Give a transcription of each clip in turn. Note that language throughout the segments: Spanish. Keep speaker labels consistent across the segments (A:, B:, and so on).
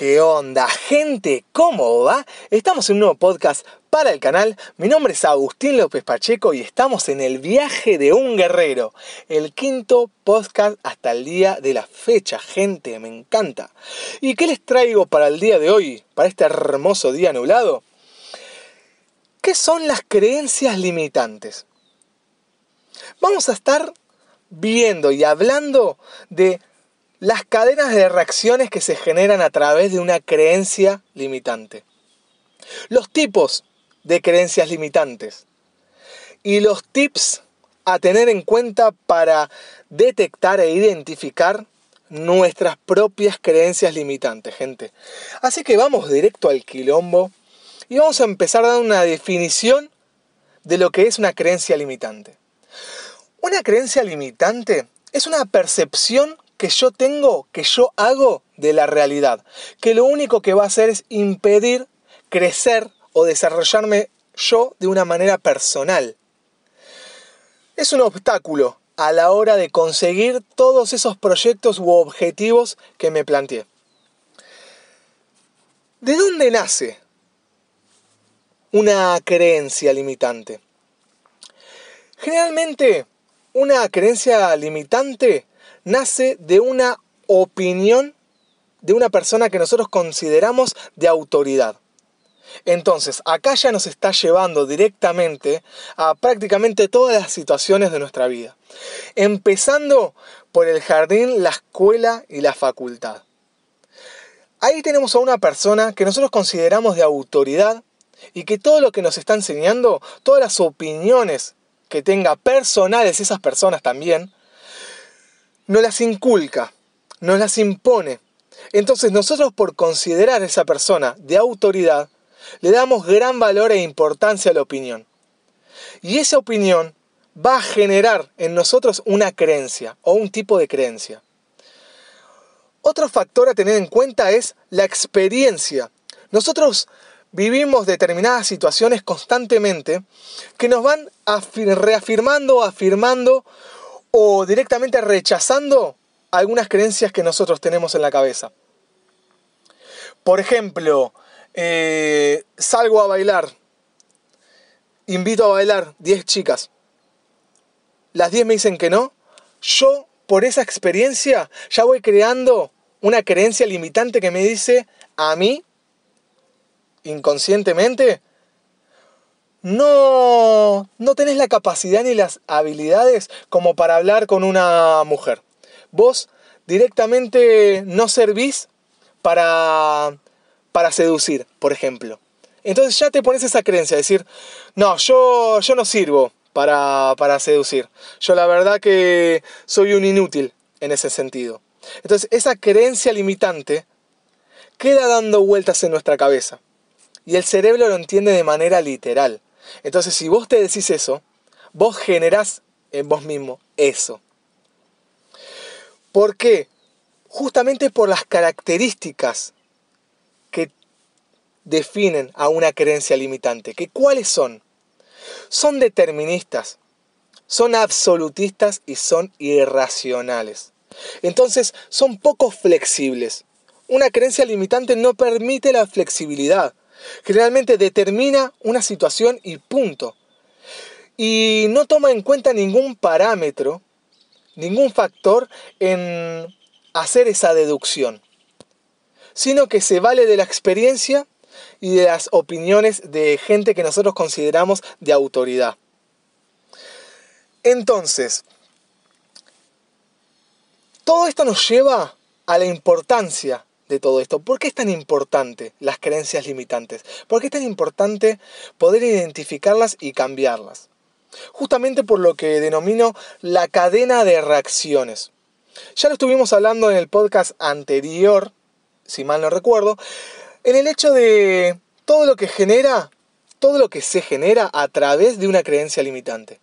A: ¿Qué onda, gente? ¿Cómo va? Estamos en un nuevo podcast para el canal. Mi nombre es Agustín López Pacheco y estamos en el viaje de un guerrero. El quinto podcast hasta el día de la fecha, gente, me encanta. ¿Y qué les traigo para el día de hoy, para este hermoso día nublado? ¿Qué son las creencias limitantes? Vamos a estar viendo y hablando de las cadenas de reacciones que se generan a través de una creencia limitante. Los tipos de creencias limitantes y los tips a tener en cuenta para detectar e identificar nuestras propias creencias limitantes, gente. Así que vamos directo al quilombo y vamos a empezar dar una definición de lo que es una creencia limitante. Una creencia limitante es una percepción que yo tengo, que yo hago de la realidad, que lo único que va a hacer es impedir crecer o desarrollarme yo de una manera personal. Es un obstáculo a la hora de conseguir todos esos proyectos u objetivos que me planteé. ¿De dónde nace una creencia limitante? Generalmente, una creencia limitante nace de una opinión de una persona que nosotros consideramos de autoridad. Entonces, acá ya nos está llevando directamente a prácticamente todas las situaciones de nuestra vida. Empezando por el jardín, la escuela y la facultad. Ahí tenemos a una persona que nosotros consideramos de autoridad y que todo lo que nos está enseñando, todas las opiniones que tenga personales esas personas también, no las inculca, nos las impone. Entonces nosotros por considerar a esa persona de autoridad, le damos gran valor e importancia a la opinión. Y esa opinión va a generar en nosotros una creencia o un tipo de creencia. Otro factor a tener en cuenta es la experiencia. Nosotros vivimos determinadas situaciones constantemente que nos van reafirmando, afirmando o directamente rechazando algunas creencias que nosotros tenemos en la cabeza. Por ejemplo, eh, salgo a bailar, invito a bailar 10 chicas, las 10 me dicen que no, yo por esa experiencia ya voy creando una creencia limitante que me dice a mí, inconscientemente, no, no tenés la capacidad ni las habilidades como para hablar con una mujer. Vos directamente no servís para, para seducir, por ejemplo. Entonces ya te pones esa creencia, decir, no, yo, yo no sirvo para, para seducir. Yo la verdad que soy un inútil en ese sentido. Entonces esa creencia limitante queda dando vueltas en nuestra cabeza. Y el cerebro lo entiende de manera literal. Entonces, si vos te decís eso, vos generás en vos mismo eso. ¿Por qué? Justamente por las características que definen a una creencia limitante. ¿Que ¿Cuáles son? Son deterministas, son absolutistas y son irracionales. Entonces, son poco flexibles. Una creencia limitante no permite la flexibilidad. Generalmente determina una situación y punto. Y no toma en cuenta ningún parámetro, ningún factor en hacer esa deducción, sino que se vale de la experiencia y de las opiniones de gente que nosotros consideramos de autoridad. Entonces, todo esto nos lleva a la importancia de todo esto. ¿Por qué es tan importante las creencias limitantes? ¿Por qué es tan importante poder identificarlas y cambiarlas? Justamente por lo que denomino la cadena de reacciones. Ya lo estuvimos hablando en el podcast anterior, si mal no recuerdo, en el hecho de todo lo que genera, todo lo que se genera a través de una creencia limitante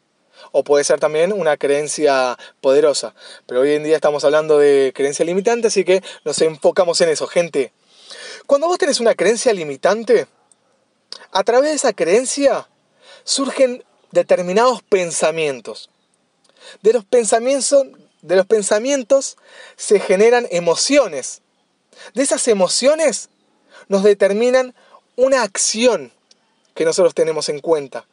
A: o puede ser también una creencia poderosa. Pero hoy en día estamos hablando de creencia limitante, así que nos enfocamos en eso, gente. Cuando vos tenés una creencia limitante, a través de esa creencia surgen determinados pensamientos. De los pensamientos, de los pensamientos se generan emociones. de esas emociones nos determinan una acción que nosotros tenemos en cuenta.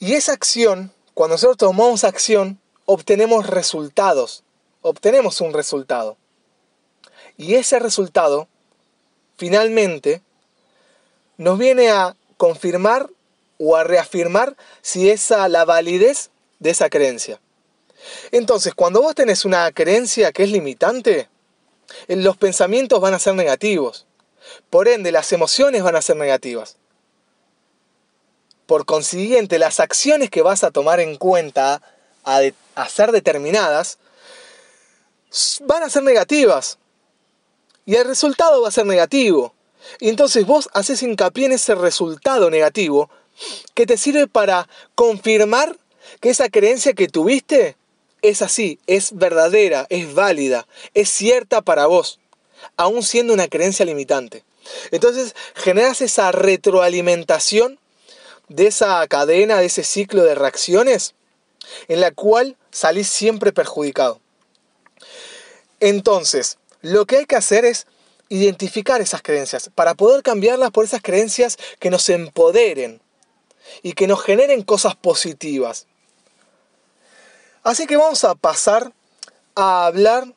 A: Y esa acción, cuando nosotros tomamos acción, obtenemos resultados, obtenemos un resultado. Y ese resultado, finalmente, nos viene a confirmar o a reafirmar si esa la validez de esa creencia. Entonces, cuando vos tenés una creencia que es limitante, los pensamientos van a ser negativos. Por ende, las emociones van a ser negativas. Por consiguiente, las acciones que vas a tomar en cuenta a, ser determinadas van a ser negativas. Y el resultado va a ser negativo. Y entonces vos haces hincapié en ese resultado negativo que te sirve para confirmar que esa creencia que tuviste es así, es verdadera, es válida, es cierta para vos, aún siendo una creencia limitante. Entonces generas esa retroalimentación de esa cadena, de ese ciclo de reacciones en la cual salís siempre perjudicado. Entonces, lo que hay que hacer es identificar esas creencias para poder cambiarlas por esas creencias que nos empoderen y que nos generen cosas positivas. Así que vamos a pasar a hablar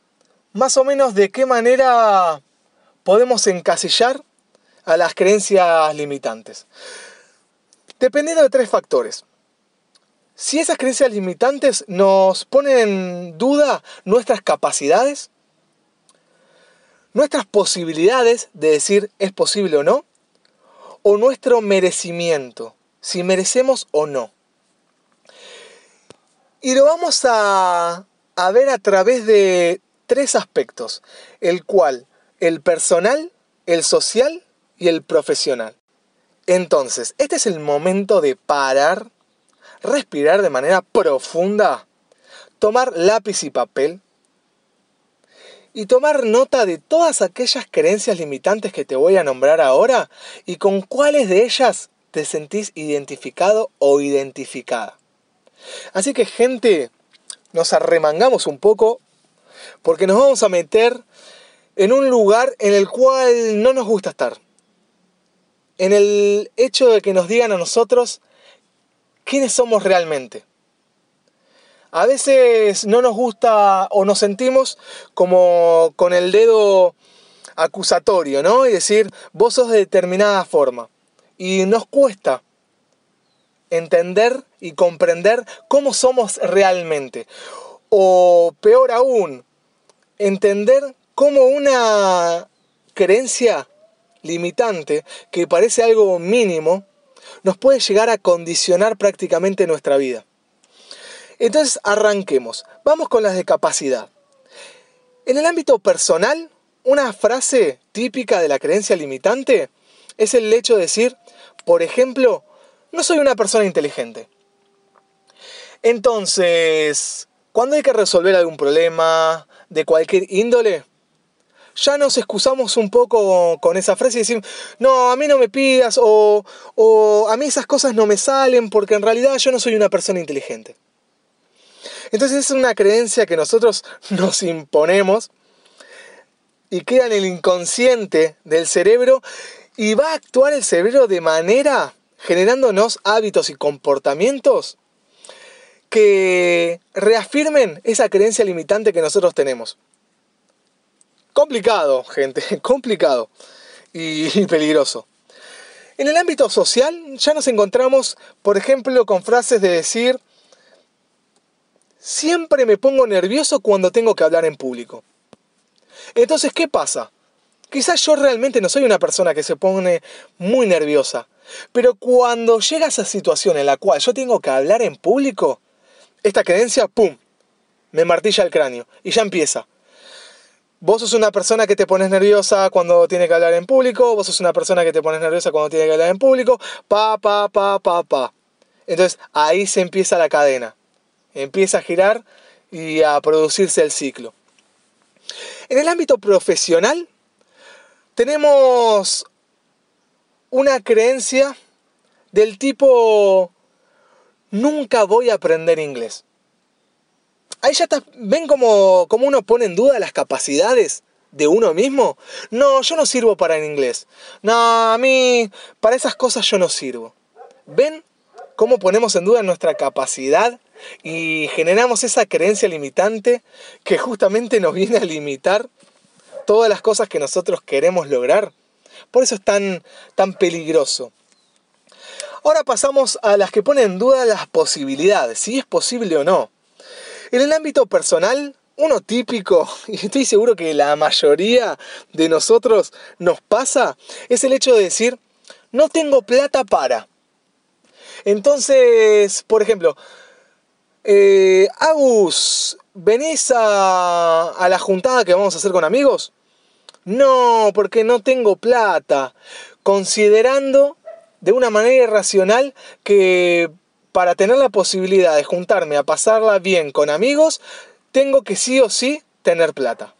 A: más o menos de qué manera podemos encasillar a las creencias limitantes. Dependiendo de tres factores. Si esas creencias limitantes nos ponen en duda nuestras capacidades, nuestras posibilidades de decir es posible o no, o nuestro merecimiento, si merecemos o no. Y lo vamos a, a ver a través de tres aspectos, el cual el personal, el social y el profesional. Entonces, este es el momento de parar, respirar de manera profunda, tomar lápiz y papel y tomar nota de todas aquellas creencias limitantes que te voy a nombrar ahora y con cuáles de ellas te sentís identificado o identificada. Así que gente, nos arremangamos un poco porque nos vamos a meter en un lugar en el cual no nos gusta estar. En el hecho de que nos digan a nosotros quiénes somos realmente. A veces no nos gusta o nos sentimos como con el dedo acusatorio, ¿no? Y decir, vos sos de determinada forma. Y nos cuesta entender y comprender cómo somos realmente. O peor aún, entender cómo una creencia limitante, que parece algo mínimo, nos puede llegar a condicionar prácticamente nuestra vida. Entonces arranquemos. Vamos con las de capacidad. En el ámbito personal, una frase típica de la creencia limitante es el hecho de decir, por ejemplo, no soy una persona inteligente. Entonces, cuando hay que resolver algún problema de cualquier índole, ya nos excusamos un poco con esa frase y decimos, no, a mí no me pidas o, o a mí esas cosas no me salen porque en realidad yo no soy una persona inteligente. Entonces es una creencia que nosotros nos imponemos y queda en el inconsciente del cerebro y va a actuar el cerebro de manera generándonos hábitos y comportamientos que reafirmen esa creencia limitante que nosotros tenemos. Complicado, gente, complicado y peligroso. En el ámbito social ya nos encontramos, por ejemplo, con frases de decir, siempre me pongo nervioso cuando tengo que hablar en público. Entonces, ¿qué pasa? Quizás yo realmente no soy una persona que se pone muy nerviosa, pero cuando llega esa situación en la cual yo tengo que hablar en público, esta creencia, ¡pum!, me martilla el cráneo y ya empieza. Vos sos una persona que te pones nerviosa cuando tiene que hablar en público, vos sos una persona que te pones nerviosa cuando tiene que hablar en público, pa, pa, pa, pa, pa. Entonces ahí se empieza la cadena, empieza a girar y a producirse el ciclo. En el ámbito profesional tenemos una creencia del tipo, nunca voy a aprender inglés. Ahí ya está, ven cómo, uno pone en duda las capacidades de uno mismo, no, yo no sirvo para el inglés. No, a mí, para esas cosas yo no sirvo. ¿Ven cómo ponemos en duda nuestra capacidad y generamos esa creencia limitante que justamente nos viene a limitar todas las cosas que nosotros queremos lograr? Por eso es tan, tan peligroso. Ahora pasamos a las que ponen en duda las posibilidades, si es posible o no. En el ámbito personal, uno típico, y estoy seguro que la mayoría de nosotros nos pasa, es el hecho de decir, no tengo plata para. Entonces, por ejemplo, eh, Agus, ¿venís a, a la juntada que vamos a hacer con amigos? No, porque no tengo plata. Considerando de una manera irracional que para tener la posibilidad de juntarme a pasarla bien con amigos, tengo que sí o sí tener plata.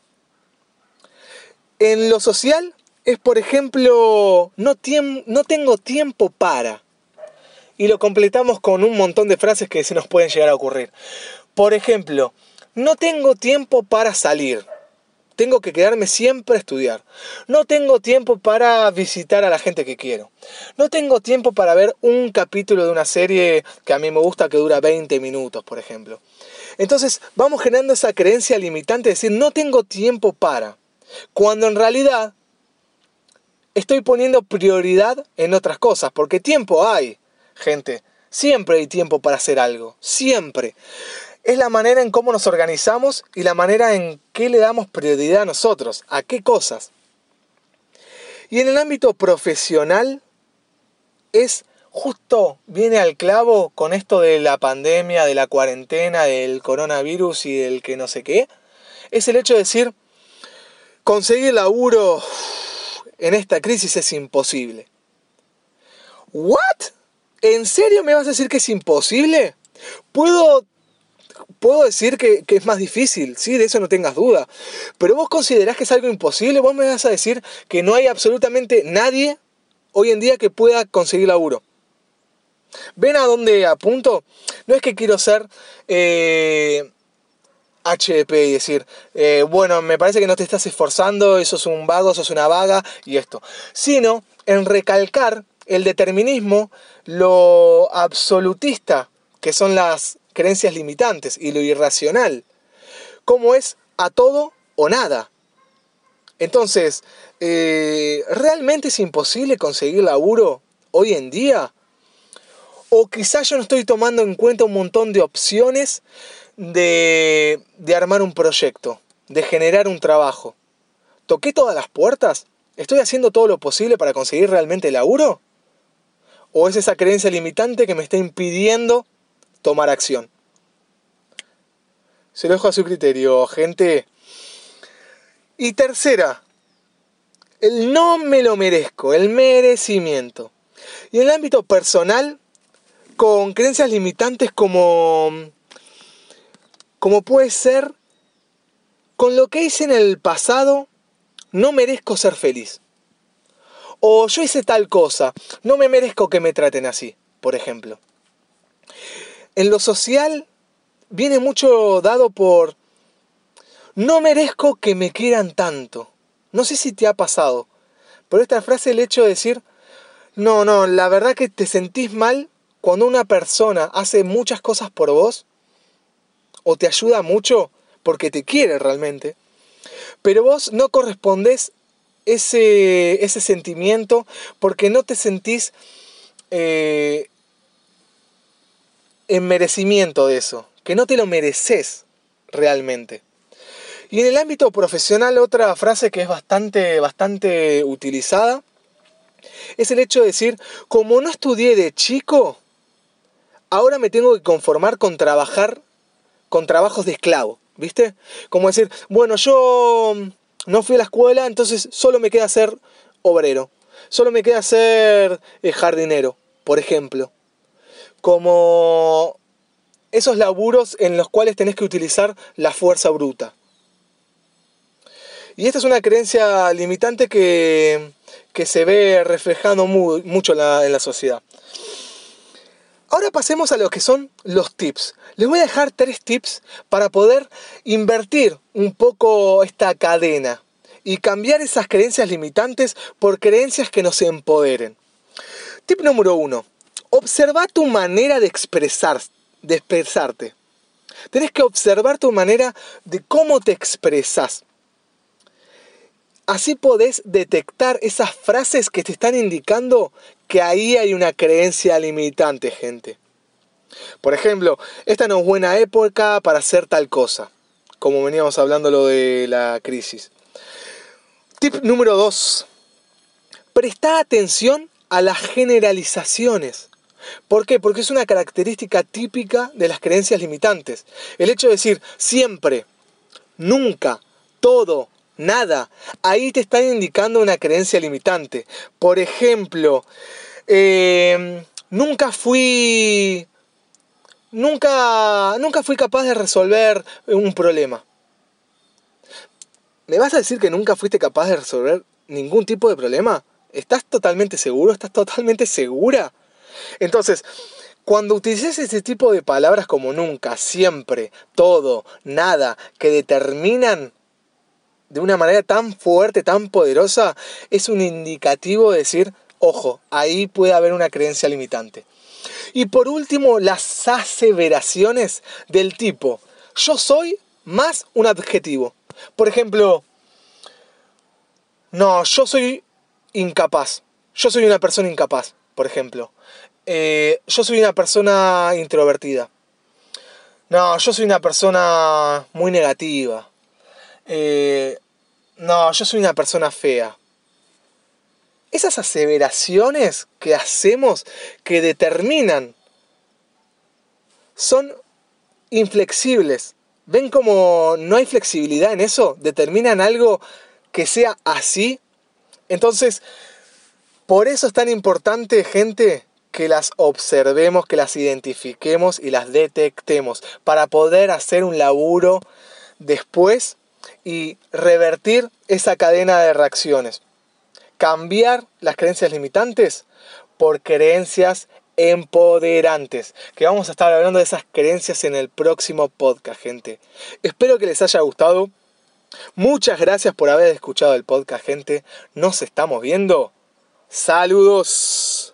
A: En lo social es, por ejemplo, no, no tengo tiempo para. Y lo completamos con un montón de frases que se nos pueden llegar a ocurrir. Por ejemplo, no tengo tiempo para salir. Tengo que quedarme siempre a estudiar. No tengo tiempo para visitar a la gente que quiero. No tengo tiempo para ver un capítulo de una serie que a mí me gusta que dura 20 minutos, por ejemplo. Entonces vamos generando esa creencia limitante de decir no tengo tiempo para, cuando en realidad estoy poniendo prioridad en otras cosas, porque tiempo hay, gente, siempre hay tiempo para hacer algo, siempre. Es la manera en cómo nos organizamos y la manera en qué le damos prioridad a nosotros, a qué cosas. Y en el ámbito profesional es justo viene al clavo con esto de la pandemia, de la cuarentena, del coronavirus y del que no sé qué, es el hecho de decir, conseguir laburo en esta crisis es imposible. ¿What? ¿En serio me vas a decir que es imposible? Puedo, puedo decir que, es más difícil, sí, de eso no tengas duda. Pero vos considerás que es algo imposible, vos me vas a decir que no hay absolutamente nadie hoy en día que pueda conseguir laburo. ¿Ven a dónde apunto? No es que quiero ser eh, HDP y decir, eh, bueno, me parece que no te estás esforzando, eso es un vago, eso es una vaga y esto. Sino en recalcar el determinismo, lo absolutista, que son las creencias limitantes, y lo irracional, como es a todo o nada. Entonces, eh, ¿realmente es imposible conseguir laburo hoy en día? O quizás yo no estoy tomando en cuenta un montón de opciones de, de armar un proyecto, de generar un trabajo. ¿Toqué todas las puertas? ¿Estoy haciendo todo lo posible para conseguir realmente laburo? ¿O es esa creencia limitante que me está impidiendo tomar acción? Se lo dejo a su criterio, gente. Y tercera, el no me lo merezco, el merecimiento. Y en el ámbito personal, con creencias limitantes como, como puede ser, con lo que hice en el pasado, no merezco ser feliz. O yo hice tal cosa, no me merezco que me traten así, por ejemplo. En lo social viene mucho dado por no merezco que me quieran tanto. No sé si te ha pasado, pero esta frase, el hecho de decir, no, no, la verdad que te sentís mal cuando una persona hace muchas cosas por vos, o te ayuda mucho porque te quiere realmente, pero vos no correspondes ese, ese sentimiento porque no te sentís eh, en merecimiento de eso, que no te lo mereces realmente. Y en el ámbito profesional, otra frase que es bastante, bastante utilizada es el hecho de decir, como no estudié de chico, ahora me tengo que conformar con trabajar con trabajos de esclavo, ¿viste? Como decir, bueno, yo no fui a la escuela, entonces solo me queda ser obrero, solo me queda ser eh, jardinero, por ejemplo. Como esos laburos en los cuales tenés que utilizar la fuerza bruta. Y esta es una creencia limitante que, que se ve reflejando mucho en la sociedad. Ahora pasemos a lo que son los tips. Les voy a dejar tres tips para poder invertir un poco esta cadena y cambiar esas creencias limitantes por creencias que nos empoderen. Tip número uno. Observa tu manera de expresar, de expresarte. Tenés que observar tu manera de cómo te expresas. Así podés detectar esas frases que te están indicando que ahí hay una creencia limitante, gente. Por ejemplo, esta no es buena época para hacer tal cosa, como veníamos hablando lo de la crisis. Tip número 2. Presta atención a las generalizaciones. ¿Por qué? Porque es una característica típica de las creencias limitantes. El hecho de decir siempre, nunca, todo, nada. Ahí te están indicando una creencia limitante. Por ejemplo, em, nunca fui. Nunca, nunca fui capaz de resolver un problema. ¿Me vas a decir que nunca fuiste capaz de resolver ningún tipo de problema? ¿Estás totalmente seguro? ¿Estás totalmente segura? Entonces, cuando utilices ese tipo de palabras como nunca, siempre, todo, nada, que determinan de una manera tan fuerte, tan poderosa, es un indicativo de decir, ojo, ahí puede haber una creencia limitante. Y por último, las aseveraciones del tipo, yo soy más un adjetivo. Por ejemplo, no, yo soy incapaz. Yo soy una persona incapaz, por ejemplo. Eh, yo soy una persona introvertida. No, yo soy una persona muy negativa. Eh, no, yo soy una persona fea. Esas aseveraciones que hacemos que determinan son inflexibles. ¿Ven como no hay flexibilidad en eso? Determinan algo que sea así. Entonces, por eso es tan importante, gente, que las observemos, que las identifiquemos y las detectemos para poder hacer un laburo después y revertir esa cadena de reacciones. Cambiar las creencias limitantes por creencias empoderantes. Que vamos a estar hablando de esas creencias en el próximo podcast, gente. Espero que les haya gustado. Muchas gracias por haber escuchado el podcast, gente. Nos estamos viendo. Saludos.